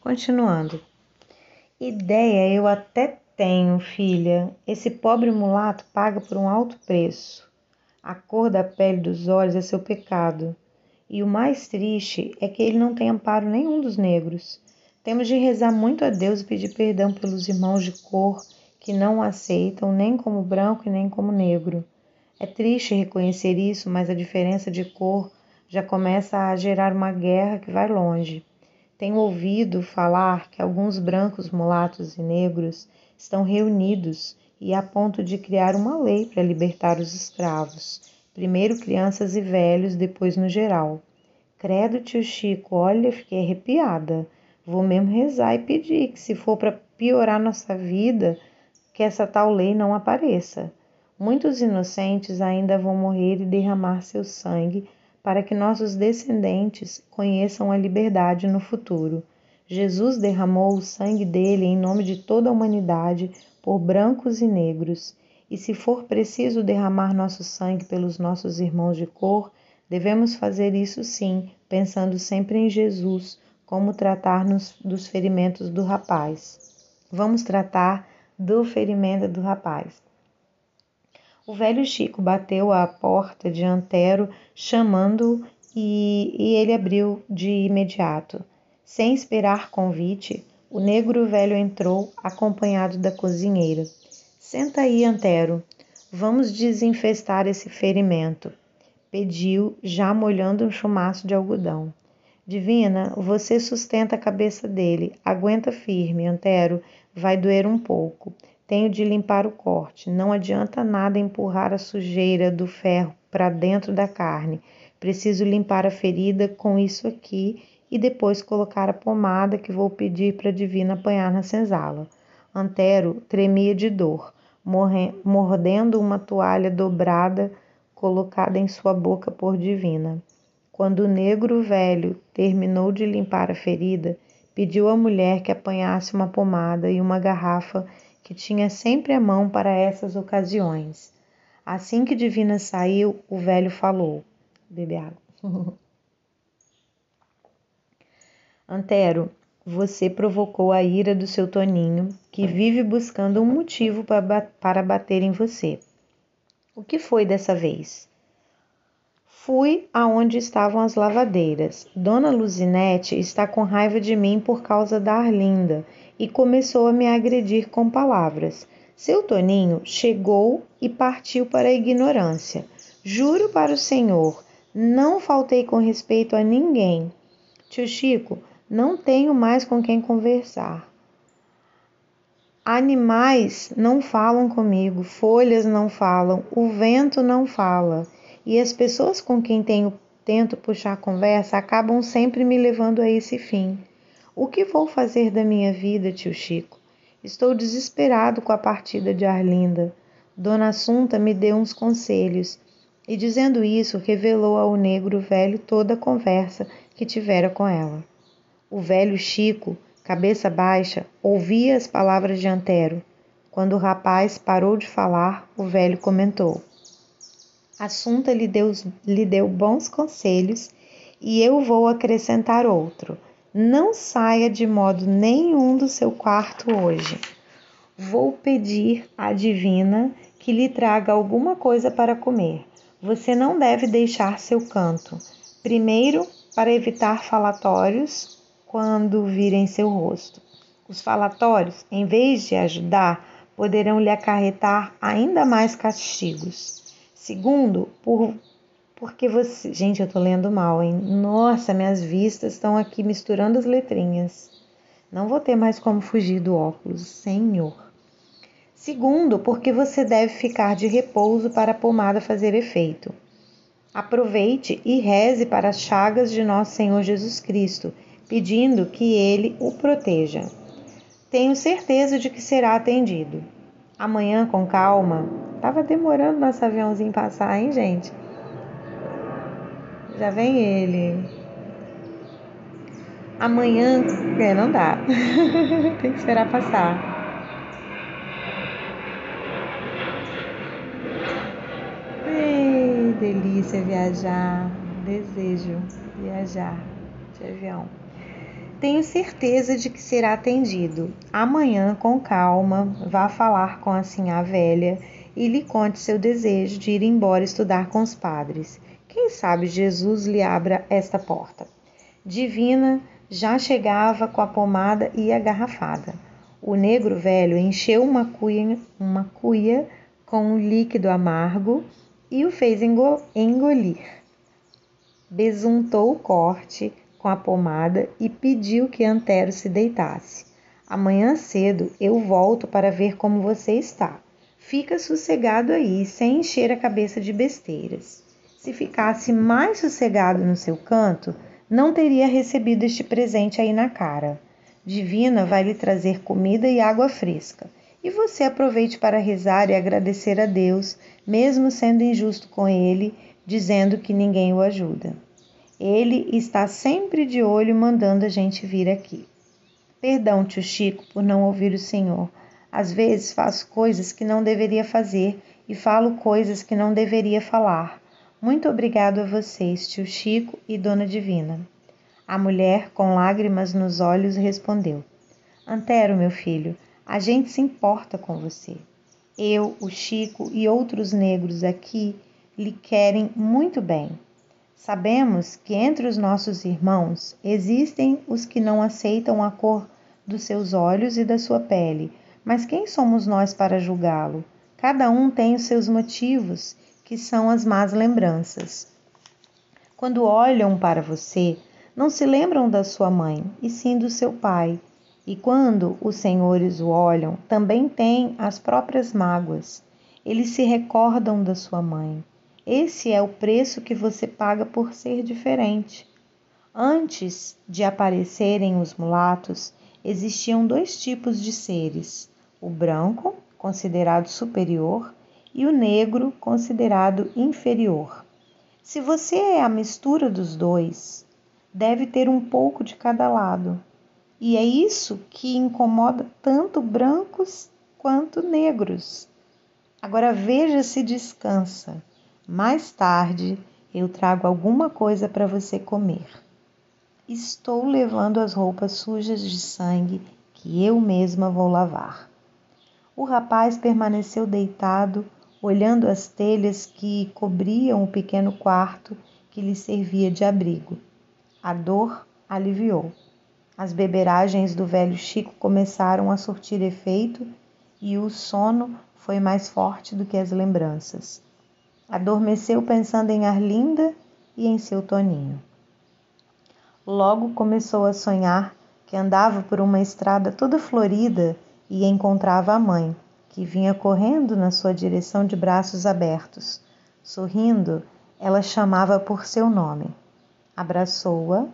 Continuando. Ideia eu até tenho, filha. Esse pobre mulato paga por um alto preço. A cor da pele dos olhos é seu pecado. E o mais triste é que ele não tem amparo nenhum dos negros. Temos de rezar muito a Deus e pedir perdão pelos irmãos de cor que não o aceitam nem como branco e nem como negro. É triste reconhecer isso, mas a diferença de cor já começa a gerar uma guerra que vai longe. Tenho ouvido falar que alguns brancos, mulatos e negros estão reunidos e a ponto de criar uma lei para libertar os escravos, primeiro crianças e velhos, depois no geral. Credo, tio Chico, olha, fiquei arrepiada. Vou mesmo rezar e pedir que, se for para piorar nossa vida, que essa tal lei não apareça. Muitos inocentes ainda vão morrer e derramar seu sangue para que nossos descendentes conheçam a liberdade no futuro. Jesus derramou o sangue dele em nome de toda a humanidade, por brancos e negros. E se for preciso derramar nosso sangue pelos nossos irmãos de cor, devemos fazer isso sim, pensando sempre em Jesus, como tratar-nos dos ferimentos do rapaz. Vamos tratar do ferimento do rapaz. O velho Chico bateu à porta de Antero, chamando-o, e, e ele abriu de imediato. Sem esperar convite, o negro velho entrou, acompanhado da cozinheira. Senta aí, Antero. Vamos desinfestar esse ferimento. Pediu, já molhando um chumaço de algodão. Divina, você sustenta a cabeça dele. Aguenta firme, Antero. Vai doer um pouco. Tenho de limpar o corte. Não adianta nada empurrar a sujeira do ferro para dentro da carne. Preciso limpar a ferida com isso aqui e depois colocar a pomada que vou pedir para a Divina apanhar na senzala. Antero tremia de dor, mordendo uma toalha dobrada colocada em sua boca por Divina. Quando o negro velho terminou de limpar a ferida, pediu à mulher que apanhasse uma pomada e uma garrafa que tinha sempre à mão para essas ocasiões. Assim que Divina saiu, o velho falou: Bebe água. Antero, você provocou a ira do seu Toninho, que vive buscando um motivo para bater em você. O que foi dessa vez? Fui aonde estavam as lavadeiras. Dona Luzinete está com raiva de mim por causa da Arlinda e começou a me agredir com palavras. Seu Toninho chegou e partiu para a ignorância. Juro para o senhor, não faltei com respeito a ninguém. Tio Chico, não tenho mais com quem conversar. Animais não falam comigo, folhas não falam, o vento não fala. E as pessoas com quem tenho, tento puxar conversa acabam sempre me levando a esse fim. O que vou fazer da minha vida, tio Chico? Estou desesperado com a partida de Arlinda. Dona Assunta me deu uns conselhos e, dizendo isso, revelou ao negro velho toda a conversa que tivera com ela. O velho Chico, cabeça baixa, ouvia as palavras de Antero. Quando o rapaz parou de falar, o velho comentou: Assunta lhe deu, lhe deu bons conselhos e eu vou acrescentar outro. Não saia de modo nenhum do seu quarto hoje. Vou pedir à divina que lhe traga alguma coisa para comer. Você não deve deixar seu canto. Primeiro, para evitar falatórios quando virem seu rosto. Os falatórios, em vez de ajudar, poderão lhe acarretar ainda mais castigos. Segundo, por porque você. Gente, eu tô lendo mal, hein? Nossa, minhas vistas estão aqui misturando as letrinhas. Não vou ter mais como fugir do óculos, Senhor. Segundo, porque você deve ficar de repouso para a pomada fazer efeito. Aproveite e reze para as chagas de nosso Senhor Jesus Cristo, pedindo que Ele o proteja. Tenho certeza de que será atendido. Amanhã, com calma. Tava demorando nosso aviãozinho passar, hein, gente? Já vem ele. Amanhã, é, não dá. Tem que esperar passar. Ei, delícia viajar. Desejo viajar de avião. Tenho certeza de que será atendido. Amanhã, com calma, vá falar com a sinhá velha e lhe conte seu desejo de ir embora estudar com os padres. Quem sabe Jesus lhe abra esta porta. Divina já chegava com a pomada e a garrafada. O negro velho encheu uma cuia, uma cuia com um líquido amargo e o fez engolir. Besuntou o corte, com a pomada e pediu que Antero se deitasse. Amanhã cedo eu volto para ver como você está. Fica sossegado aí, sem encher a cabeça de besteiras. Se ficasse mais sossegado no seu canto, não teria recebido este presente aí na cara. Divina vai lhe trazer comida e água fresca. E você aproveite para rezar e agradecer a Deus, mesmo sendo injusto com ele, dizendo que ninguém o ajuda. Ele está sempre de olho mandando a gente vir aqui. Perdão, tio Chico, por não ouvir o senhor. Às vezes faço coisas que não deveria fazer e falo coisas que não deveria falar. Muito obrigado a vocês, tio Chico e Dona Divina. A mulher, com lágrimas nos olhos, respondeu: Antero, meu filho, a gente se importa com você. Eu, o Chico e outros negros aqui lhe querem muito bem. Sabemos que entre os nossos irmãos existem os que não aceitam a cor dos seus olhos e da sua pele, mas quem somos nós para julgá-lo? Cada um tem os seus motivos, que são as más lembranças. Quando olham para você, não se lembram da sua mãe, e sim do seu pai. E quando os senhores o olham, também têm as próprias mágoas. Eles se recordam da sua mãe. Esse é o preço que você paga por ser diferente. Antes de aparecerem os mulatos, existiam dois tipos de seres: o branco, considerado superior, e o negro, considerado inferior. Se você é a mistura dos dois, deve ter um pouco de cada lado. E é isso que incomoda tanto brancos quanto negros. Agora veja se descansa. Mais tarde eu trago alguma coisa para você comer. Estou levando as roupas sujas de sangue que eu mesma vou lavar. O rapaz permaneceu deitado, olhando as telhas que cobriam o pequeno quarto que lhe servia de abrigo. A dor aliviou. As beberagens do velho Chico começaram a surtir efeito e o sono foi mais forte do que as lembranças. Adormeceu pensando em Arlinda e em seu Toninho. Logo começou a sonhar que andava por uma estrada toda florida e encontrava a mãe, que vinha correndo na sua direção de braços abertos. Sorrindo, ela chamava por seu nome. Abraçou-a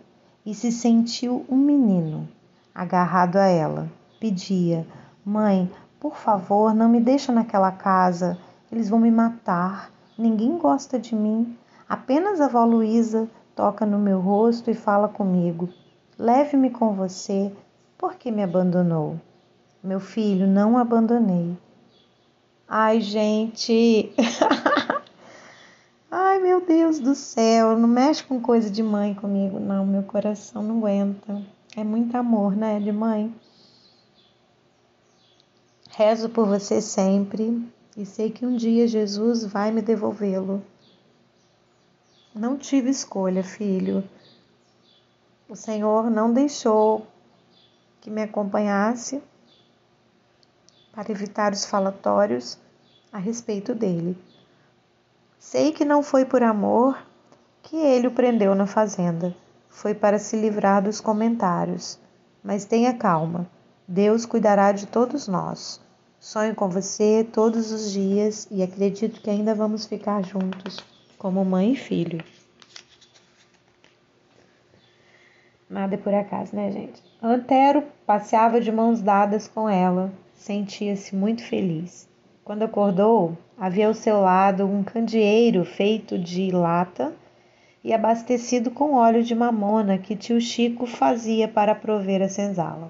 e se sentiu um menino agarrado a ela. Pedia: Mãe, por favor, não me deixa naquela casa. Eles vão me matar. Ninguém gosta de mim. Apenas a avó Luísa toca no meu rosto e fala comigo. Leve-me com você. Por que me abandonou? Meu filho, não abandonei. Ai, gente. Ai, meu Deus do céu. Não mexe com coisa de mãe comigo, não. Meu coração não aguenta. É muito amor, né, de mãe. Rezo por você sempre e sei que um dia Jesus vai me devolvê-lo. Não tive escolha, filho. O Senhor não deixou que me acompanhasse para evitar os falatórios a respeito dele. Sei que não foi por amor que ele o prendeu na fazenda, foi para se livrar dos comentários. Mas tenha calma, Deus cuidará de todos nós. Sonho com você todos os dias e acredito que ainda vamos ficar juntos, como mãe e filho. Nada é por acaso, né, gente? Antero passeava de mãos dadas com ela, sentia-se muito feliz. Quando acordou, havia ao seu lado um candeeiro feito de lata e abastecido com óleo de mamona que tio Chico fazia para prover a senzala.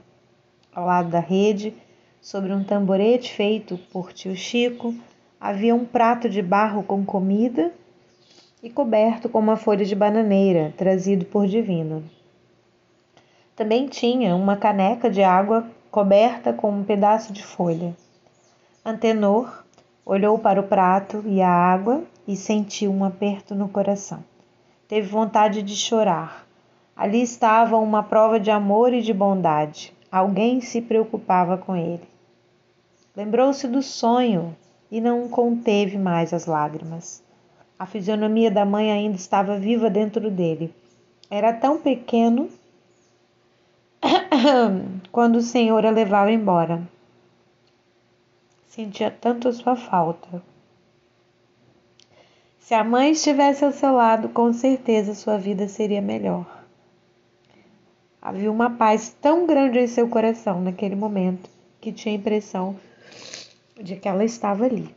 Ao lado da rede, Sobre um tamborete feito por tio Chico havia um prato de barro com comida e coberto com uma folha de bananeira, trazido por Divino. Também tinha uma caneca de água coberta com um pedaço de folha. Antenor olhou para o prato e a água e sentiu um aperto no coração. Teve vontade de chorar. Ali estava uma prova de amor e de bondade. Alguém se preocupava com ele. Lembrou-se do sonho e não conteve mais as lágrimas. A fisionomia da mãe ainda estava viva dentro dele. Era tão pequeno quando o Senhor a levava embora. Sentia tanto a sua falta. Se a mãe estivesse ao seu lado, com certeza sua vida seria melhor. Havia uma paz tão grande em seu coração naquele momento que tinha a impressão de que ela estava ali.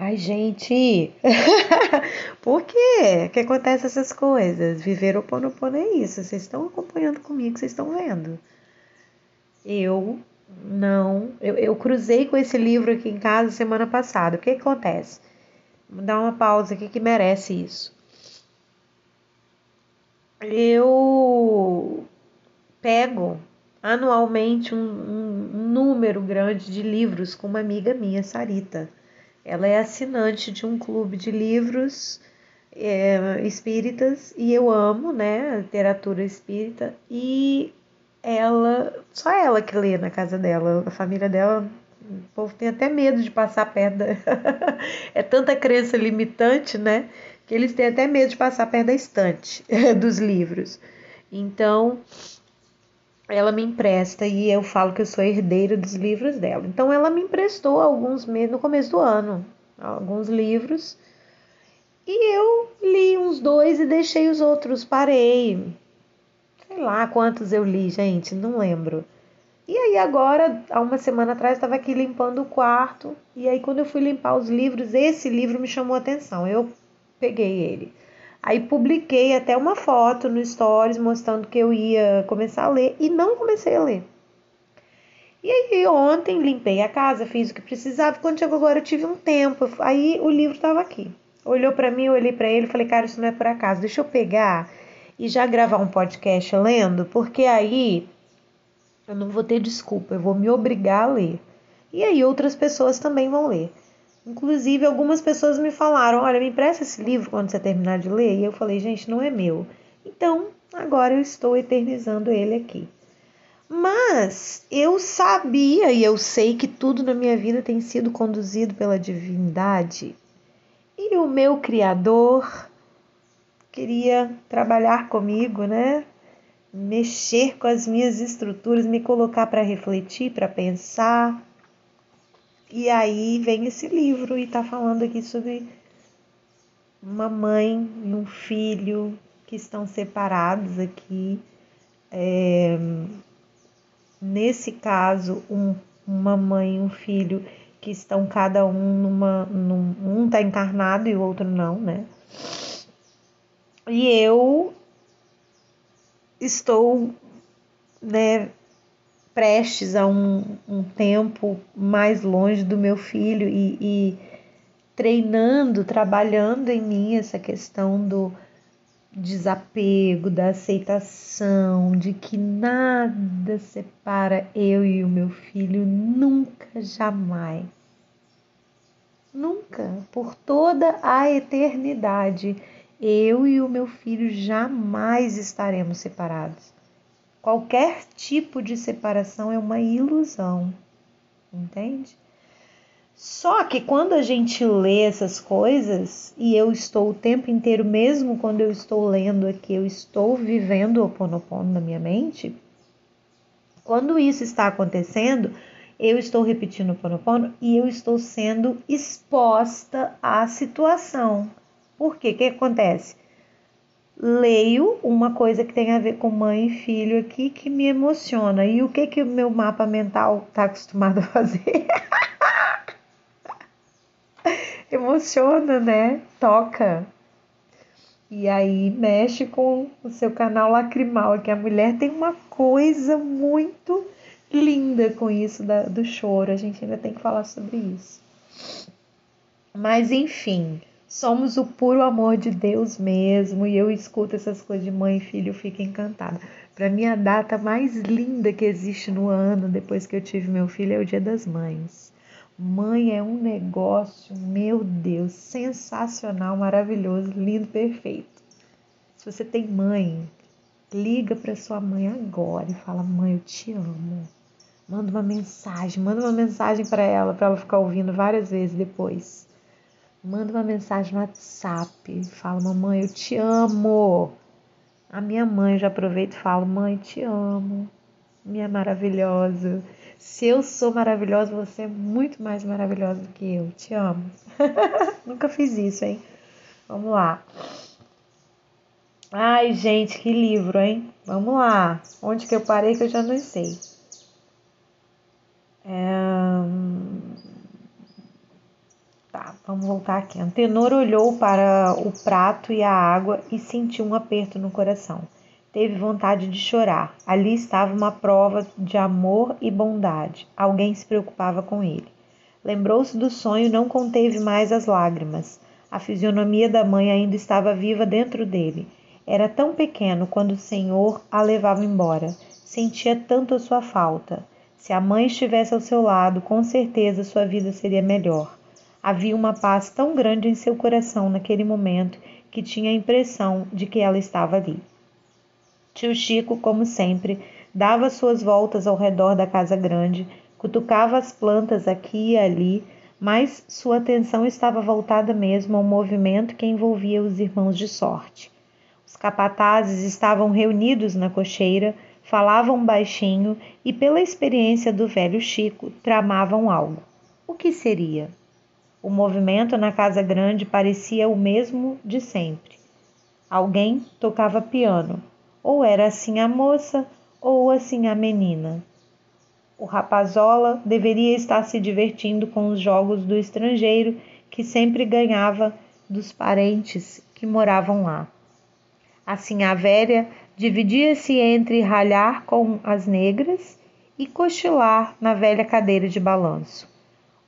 Ai, gente, por quê? que acontece essas coisas? Viver o Ponopono é isso. Vocês estão acompanhando comigo, vocês estão vendo. Eu não. Eu, eu, cruzei com esse livro aqui em casa semana passada. O que, acontece? Vou dar uma pausa aqui que merece isso. Eu pego anualmente um, um número grande de livros com uma amiga minha, Sarita. Ela é assinante de um clube de livros é, espíritas e eu amo, né, literatura espírita e ela, só ela que lê na casa dela, a família dela, o povo tem até medo de passar perto da... é tanta crença limitante, né, que eles têm até medo de passar perto da estante dos livros. Então, ela me empresta e eu falo que eu sou herdeira dos livros dela. Então ela me emprestou alguns meses no começo do ano, alguns livros. E eu li uns dois e deixei os outros, parei. Sei lá quantos eu li, gente, não lembro. E aí agora, há uma semana atrás, estava aqui limpando o quarto. E aí quando eu fui limpar os livros, esse livro me chamou a atenção. Eu peguei ele. Aí publiquei até uma foto no Stories mostrando que eu ia começar a ler e não comecei a ler. E aí ontem limpei a casa, fiz o que precisava. Quando chegou agora eu tive um tempo. Aí o livro estava aqui. Olhou para mim, eu olhei para ele falei, cara, isso não é por acaso. Deixa eu pegar e já gravar um podcast lendo, porque aí eu não vou ter desculpa, eu vou me obrigar a ler. E aí outras pessoas também vão ler. Inclusive, algumas pessoas me falaram: Olha, me empresta esse livro quando você terminar de ler. E eu falei: Gente, não é meu. Então, agora eu estou eternizando ele aqui. Mas eu sabia e eu sei que tudo na minha vida tem sido conduzido pela divindade. E o meu Criador queria trabalhar comigo, né? Mexer com as minhas estruturas, me colocar para refletir, para pensar e aí vem esse livro e está falando aqui sobre uma mãe e um filho que estão separados aqui. É, nesse caso, um, uma mãe e um filho que estão cada um numa. Num, um está encarnado e o outro não, né? E eu estou né, prestes a um, um tempo mais longe do meu filho e, e treinando, trabalhando em mim essa questão do desapego, da aceitação, de que nada separa eu e o meu filho nunca, jamais. Nunca, por toda a eternidade, eu e o meu filho jamais estaremos separados. Qualquer tipo de separação é uma ilusão, entende? Só que quando a gente lê essas coisas, e eu estou o tempo inteiro, mesmo quando eu estou lendo aqui, eu estou vivendo o Ponopono na minha mente, quando isso está acontecendo, eu estou repetindo o Ponopono e eu estou sendo exposta à situação. Por quê? O que acontece? Leio uma coisa que tem a ver com mãe e filho aqui que me emociona. E o que que o meu mapa mental está acostumado a fazer? emociona, né? Toca. E aí mexe com o seu canal lacrimal, que a mulher tem uma coisa muito linda com isso da, do choro. A gente ainda tem que falar sobre isso. Mas enfim, somos o puro amor de Deus mesmo. E eu escuto essas coisas de mãe e filho, eu fico encantada. Para mim, a data mais linda que existe no ano depois que eu tive meu filho é o Dia das Mães. Mãe é um negócio, meu Deus, sensacional, maravilhoso, lindo, perfeito. Se você tem mãe, liga para sua mãe agora e fala: "Mãe, eu te amo". Manda uma mensagem, manda uma mensagem para ela, para ela ficar ouvindo várias vezes depois. Manda uma mensagem no WhatsApp, fala: "Mamãe, eu te amo". A minha mãe, já aproveito e falo: Mãe, te amo, minha maravilhosa. Se eu sou maravilhosa, você é muito mais maravilhosa do que eu. Te amo. Nunca fiz isso, hein? Vamos lá. Ai, gente, que livro, hein? Vamos lá. Onde que eu parei que eu já não sei. É... Vamos voltar aqui. Antenor olhou para o prato e a água e sentiu um aperto no coração. Teve vontade de chorar. Ali estava uma prova de amor e bondade. Alguém se preocupava com ele. Lembrou-se do sonho e não conteve mais as lágrimas. A fisionomia da mãe ainda estava viva dentro dele. Era tão pequeno quando o Senhor a levava embora. Sentia tanto a sua falta. Se a mãe estivesse ao seu lado, com certeza sua vida seria melhor. Havia uma paz tão grande em seu coração naquele momento que tinha a impressão de que ela estava ali. Tio Chico, como sempre, dava suas voltas ao redor da casa grande, cutucava as plantas aqui e ali, mas sua atenção estava voltada mesmo ao movimento que envolvia os irmãos de sorte. Os capatazes estavam reunidos na cocheira, falavam baixinho e, pela experiência do velho Chico, tramavam algo. O que seria? O movimento na casa grande parecia o mesmo de sempre. Alguém tocava piano, ou era assim a moça, ou assim a menina. O rapazola deveria estar se divertindo com os jogos do estrangeiro que sempre ganhava dos parentes que moravam lá. Assim a velha dividia-se entre ralhar com as negras e cochilar na velha cadeira de balanço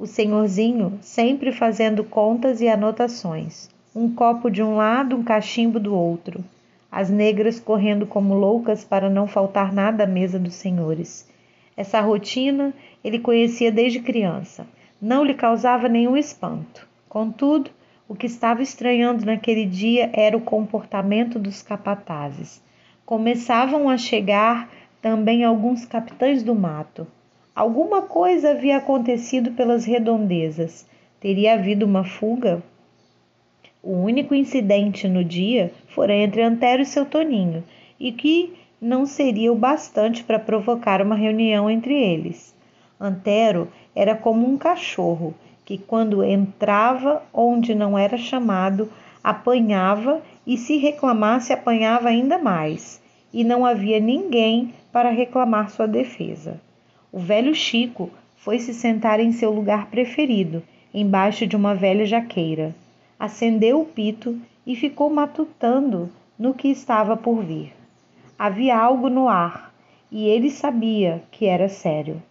o senhorzinho sempre fazendo contas e anotações. Um copo de um lado, um cachimbo do outro. As negras correndo como loucas para não faltar nada à mesa dos senhores. Essa rotina ele conhecia desde criança. Não lhe causava nenhum espanto. Contudo, o que estava estranhando naquele dia era o comportamento dos capatazes. Começavam a chegar também alguns capitães do mato, Alguma coisa havia acontecido pelas redondezas. Teria havido uma fuga? O único incidente no dia fora entre Antero e seu Toninho, e que não seria o bastante para provocar uma reunião entre eles. Antero era como um cachorro que, quando entrava onde não era chamado, apanhava e, se reclamasse, apanhava ainda mais, e não havia ninguém para reclamar sua defesa. O velho Chico foi se sentar em seu lugar preferido, embaixo de uma velha jaqueira. Acendeu o pito e ficou matutando no que estava por vir. Havia algo no ar, e ele sabia que era sério.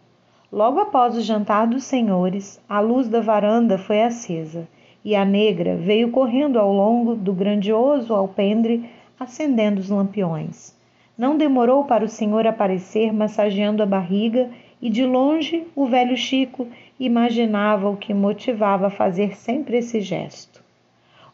Logo após o jantar dos senhores, a luz da varanda foi acesa, e a negra veio correndo ao longo do grandioso alpendre, acendendo os lampiões. Não demorou para o senhor aparecer massageando a barriga e de longe o velho Chico imaginava o que motivava a fazer sempre esse gesto.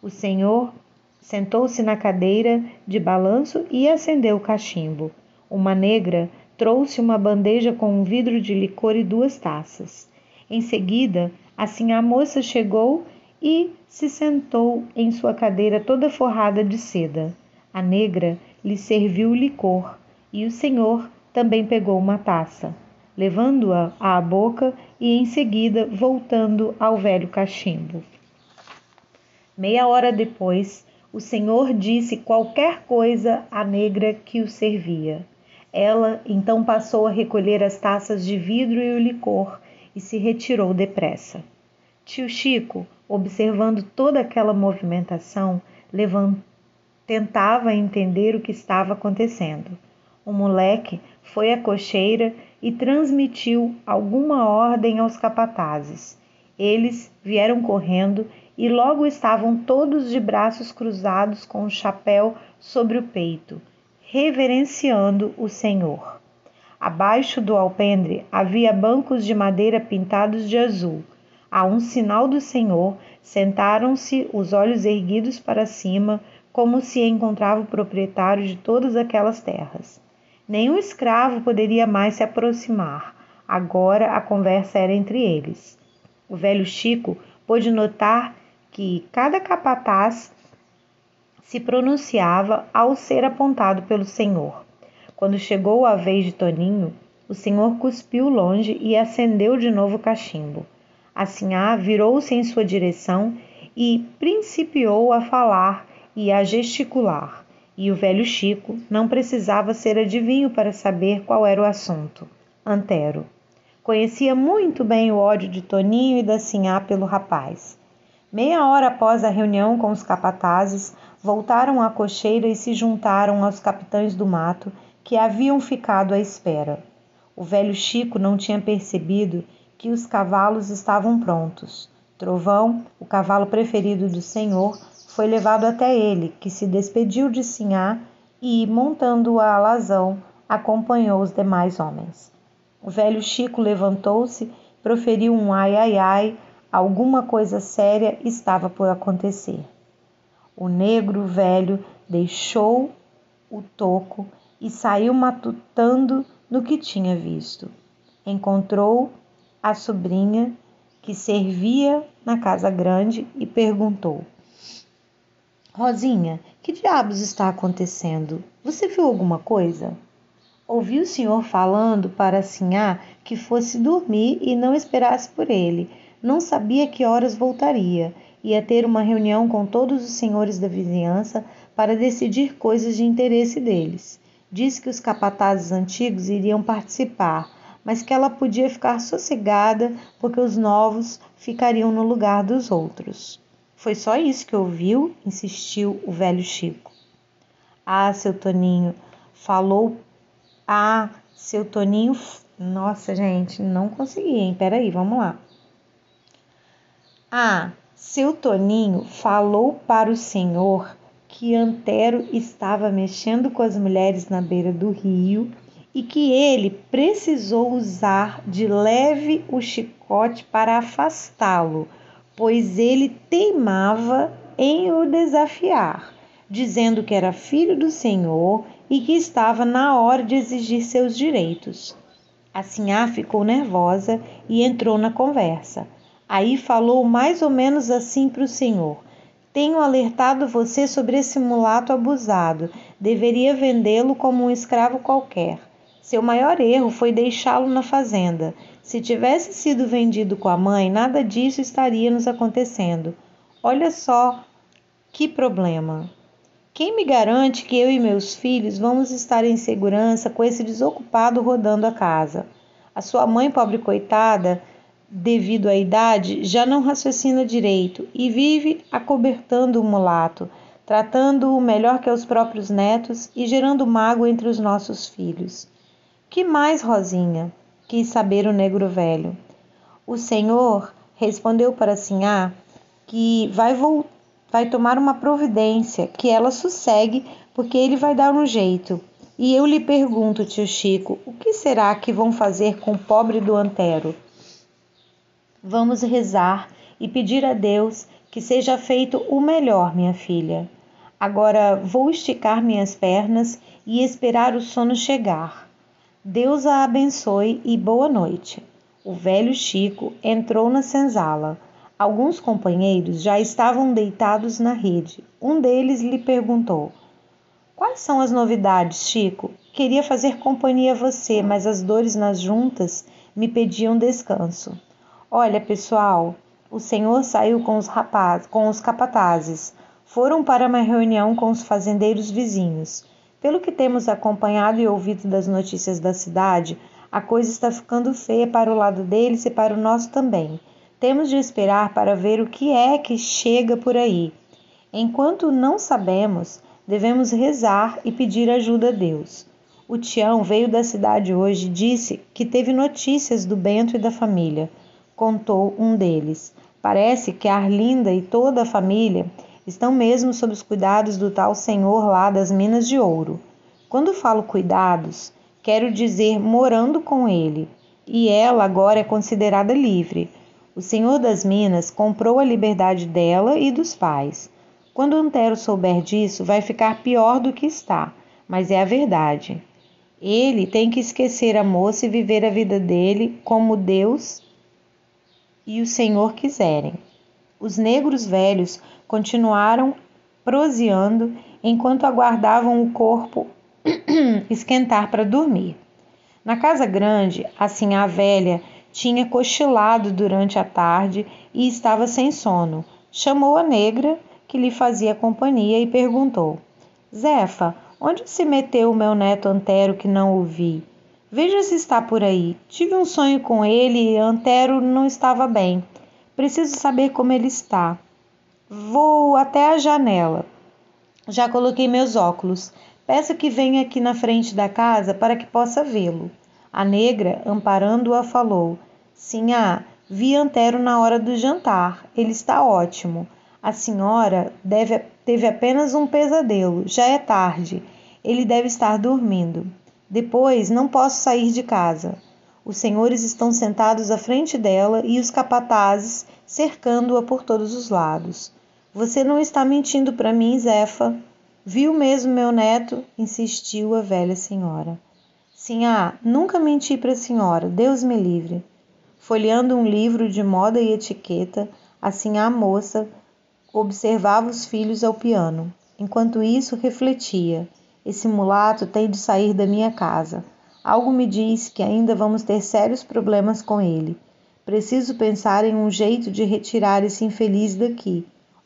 O senhor sentou-se na cadeira de balanço e acendeu o cachimbo. Uma negra trouxe uma bandeja com um vidro de licor e duas taças. Em seguida, assim a moça chegou e se sentou em sua cadeira toda forrada de seda. A negra lhe serviu o licor e o senhor também pegou uma taça levando-a à boca e em seguida voltando ao velho cachimbo. Meia hora depois, o senhor disse qualquer coisa à negra que o servia. Ela então passou a recolher as taças de vidro e o licor e se retirou depressa. Tio Chico, observando toda aquela movimentação, tentava entender o que estava acontecendo. O moleque foi à cocheira e transmitiu alguma ordem aos capatazes. Eles vieram correndo e logo estavam todos de braços cruzados com o chapéu sobre o peito, reverenciando o Senhor. Abaixo do alpendre havia bancos de madeira pintados de azul. A um sinal do Senhor, sentaram-se, os olhos erguidos para cima, como se encontrava o proprietário de todas aquelas terras. Nenhum escravo poderia mais se aproximar. Agora a conversa era entre eles. O velho Chico pôde notar que cada capataz se pronunciava ao ser apontado pelo Senhor. Quando chegou a vez de Toninho, o Senhor cuspiu longe e acendeu de novo o cachimbo. Assim, virou-se em sua direção e principiou a falar e a gesticular. E o velho Chico não precisava ser adivinho para saber qual era o assunto. Antero. Conhecia muito bem o ódio de Toninho e da Sinhá pelo rapaz. Meia hora após a reunião com os capatazes, voltaram à cocheira e se juntaram aos capitães do mato que haviam ficado à espera. O velho Chico não tinha percebido que os cavalos estavam prontos. Trovão, o cavalo preferido do senhor, foi levado até ele, que se despediu de Sinhá e, montando a alazão, acompanhou os demais homens. O velho Chico levantou-se, proferiu um ai ai ai, alguma coisa séria estava por acontecer. O negro velho deixou o toco e saiu matutando no que tinha visto. Encontrou a sobrinha que servia na casa grande e perguntou: Rosinha, que diabos está acontecendo? Você viu alguma coisa? Ouvi o senhor falando para Sinhá que fosse dormir e não esperasse por ele. Não sabia que horas voltaria. Ia ter uma reunião com todos os senhores da vizinhança para decidir coisas de interesse deles. Disse que os capatazes antigos iriam participar, mas que ela podia ficar sossegada porque os novos ficariam no lugar dos outros. Foi só isso que ouviu? insistiu o velho Chico. Ah, seu Toninho, falou. Ah, seu Toninho. Nossa, gente, não consegui, hein? Peraí, vamos lá. Ah, seu Toninho falou para o senhor que Antero estava mexendo com as mulheres na beira do rio e que ele precisou usar de leve o chicote para afastá-lo, pois ele teimava em o desafiar, dizendo que era filho do Senhor e que estava na hora de exigir seus direitos. A Sinhá ficou nervosa e entrou na conversa. Aí falou mais ou menos assim para o Senhor: tenho alertado você sobre esse mulato abusado. Deveria vendê-lo como um escravo qualquer. Seu maior erro foi deixá-lo na fazenda. Se tivesse sido vendido com a mãe, nada disso estaria nos acontecendo. Olha só que problema. Quem me garante que eu e meus filhos vamos estar em segurança com esse desocupado rodando a casa? A sua mãe, pobre coitada, devido à idade, já não raciocina direito e vive acobertando o mulato, tratando-o melhor que os próprios netos e gerando mágoa entre os nossos filhos. Que mais, Rosinha? quis saber o negro velho. O senhor respondeu para Sinhá que vai, vai tomar uma providência, que ela sossegue, porque ele vai dar um jeito. E eu lhe pergunto, tio Chico, o que será que vão fazer com o pobre do Antero? Vamos rezar e pedir a Deus que seja feito o melhor, minha filha. Agora vou esticar minhas pernas e esperar o sono chegar. Deus a abençoe e boa noite. O velho Chico entrou na senzala. Alguns companheiros já estavam deitados na rede. Um deles lhe perguntou: Quais são as novidades, Chico? Queria fazer companhia a você, mas as dores nas juntas me pediam descanso. Olha, pessoal, o senhor saiu com os rapazes, com os capatazes. Foram para uma reunião com os fazendeiros vizinhos. Pelo que temos acompanhado e ouvido das notícias da cidade, a coisa está ficando feia para o lado deles e para o nosso também. Temos de esperar para ver o que é que chega por aí. Enquanto não sabemos, devemos rezar e pedir ajuda a Deus. O Tião veio da cidade hoje e disse que teve notícias do Bento e da família contou um deles. Parece que a Arlinda e toda a família estão mesmo sob os cuidados do tal senhor lá das Minas de Ouro. Quando falo cuidados, quero dizer morando com ele, e ela agora é considerada livre. O senhor das minas comprou a liberdade dela e dos pais. Quando Antero souber disso, vai ficar pior do que está, mas é a verdade. Ele tem que esquecer a moça e viver a vida dele como Deus e o Senhor quiserem. Os negros velhos continuaram proseando enquanto aguardavam o corpo esquentar para dormir. Na casa grande, assim a velha tinha cochilado durante a tarde e estava sem sono. Chamou a negra, que lhe fazia companhia, e perguntou: Zefa, onde se meteu o meu neto Antero que não o vi? Veja se está por aí. Tive um sonho com ele e Antero não estava bem. Preciso saber como ele está. Vou até a janela. Já coloquei meus óculos. Peço que venha aqui na frente da casa para que possa vê-lo. A negra, amparando-a, falou: Sinhá, vi Antero na hora do jantar. Ele está ótimo. A senhora deve, teve apenas um pesadelo. Já é tarde. Ele deve estar dormindo. Depois não posso sair de casa. Os senhores estão sentados à frente dela e os capatazes cercando-a por todos os lados. Você não está mentindo para mim, Zefa? Viu mesmo meu neto? insistiu a velha senhora. Sim, ah, nunca menti para a senhora, Deus me livre. Folheando um livro de moda e etiqueta, assim a moça observava os filhos ao piano. Enquanto isso, refletia. Esse mulato tem de sair da minha casa. Algo me diz que ainda vamos ter sérios problemas com ele. Preciso pensar em um jeito de retirar esse infeliz daqui,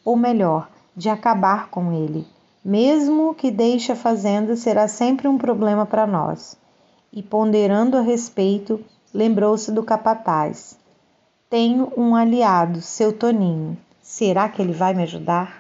ou melhor, de acabar com ele. Mesmo que deixe a fazenda, será sempre um problema para nós. E ponderando a respeito, lembrou-se do capataz. Tenho um aliado, seu Toninho. Será que ele vai me ajudar?